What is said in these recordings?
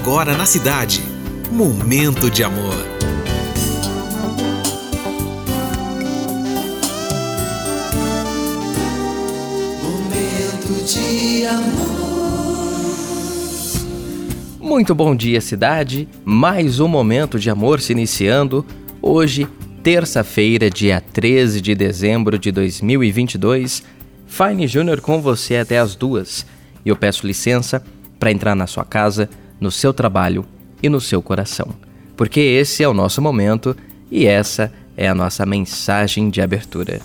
agora na cidade. Momento de amor. Momento de amor. Muito bom dia, cidade. Mais um momento de amor se iniciando. Hoje, terça-feira, dia 13 de dezembro de 2022. Fine Júnior com você até as duas. E eu peço licença para entrar na sua casa, no seu trabalho e no seu coração. Porque esse é o nosso momento e essa é a nossa mensagem de abertura.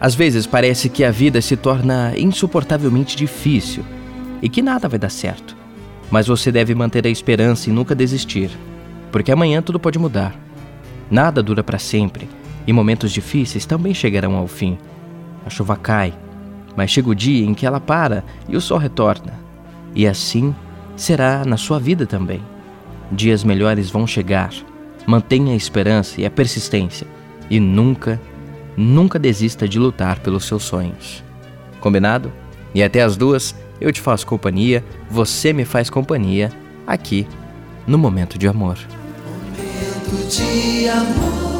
Às vezes parece que a vida se torna insuportavelmente difícil e que nada vai dar certo. Mas você deve manter a esperança e nunca desistir, porque amanhã tudo pode mudar. Nada dura para sempre e momentos difíceis também chegarão ao fim. A chuva cai, mas chega o dia em que ela para e o sol retorna. E assim será na sua vida também. Dias melhores vão chegar. Mantenha a esperança e a persistência e nunca, nunca desista de lutar pelos seus sonhos. Combinado? E até as duas, eu te faço companhia, você me faz companhia aqui no Momento de Amor. Momento de amor.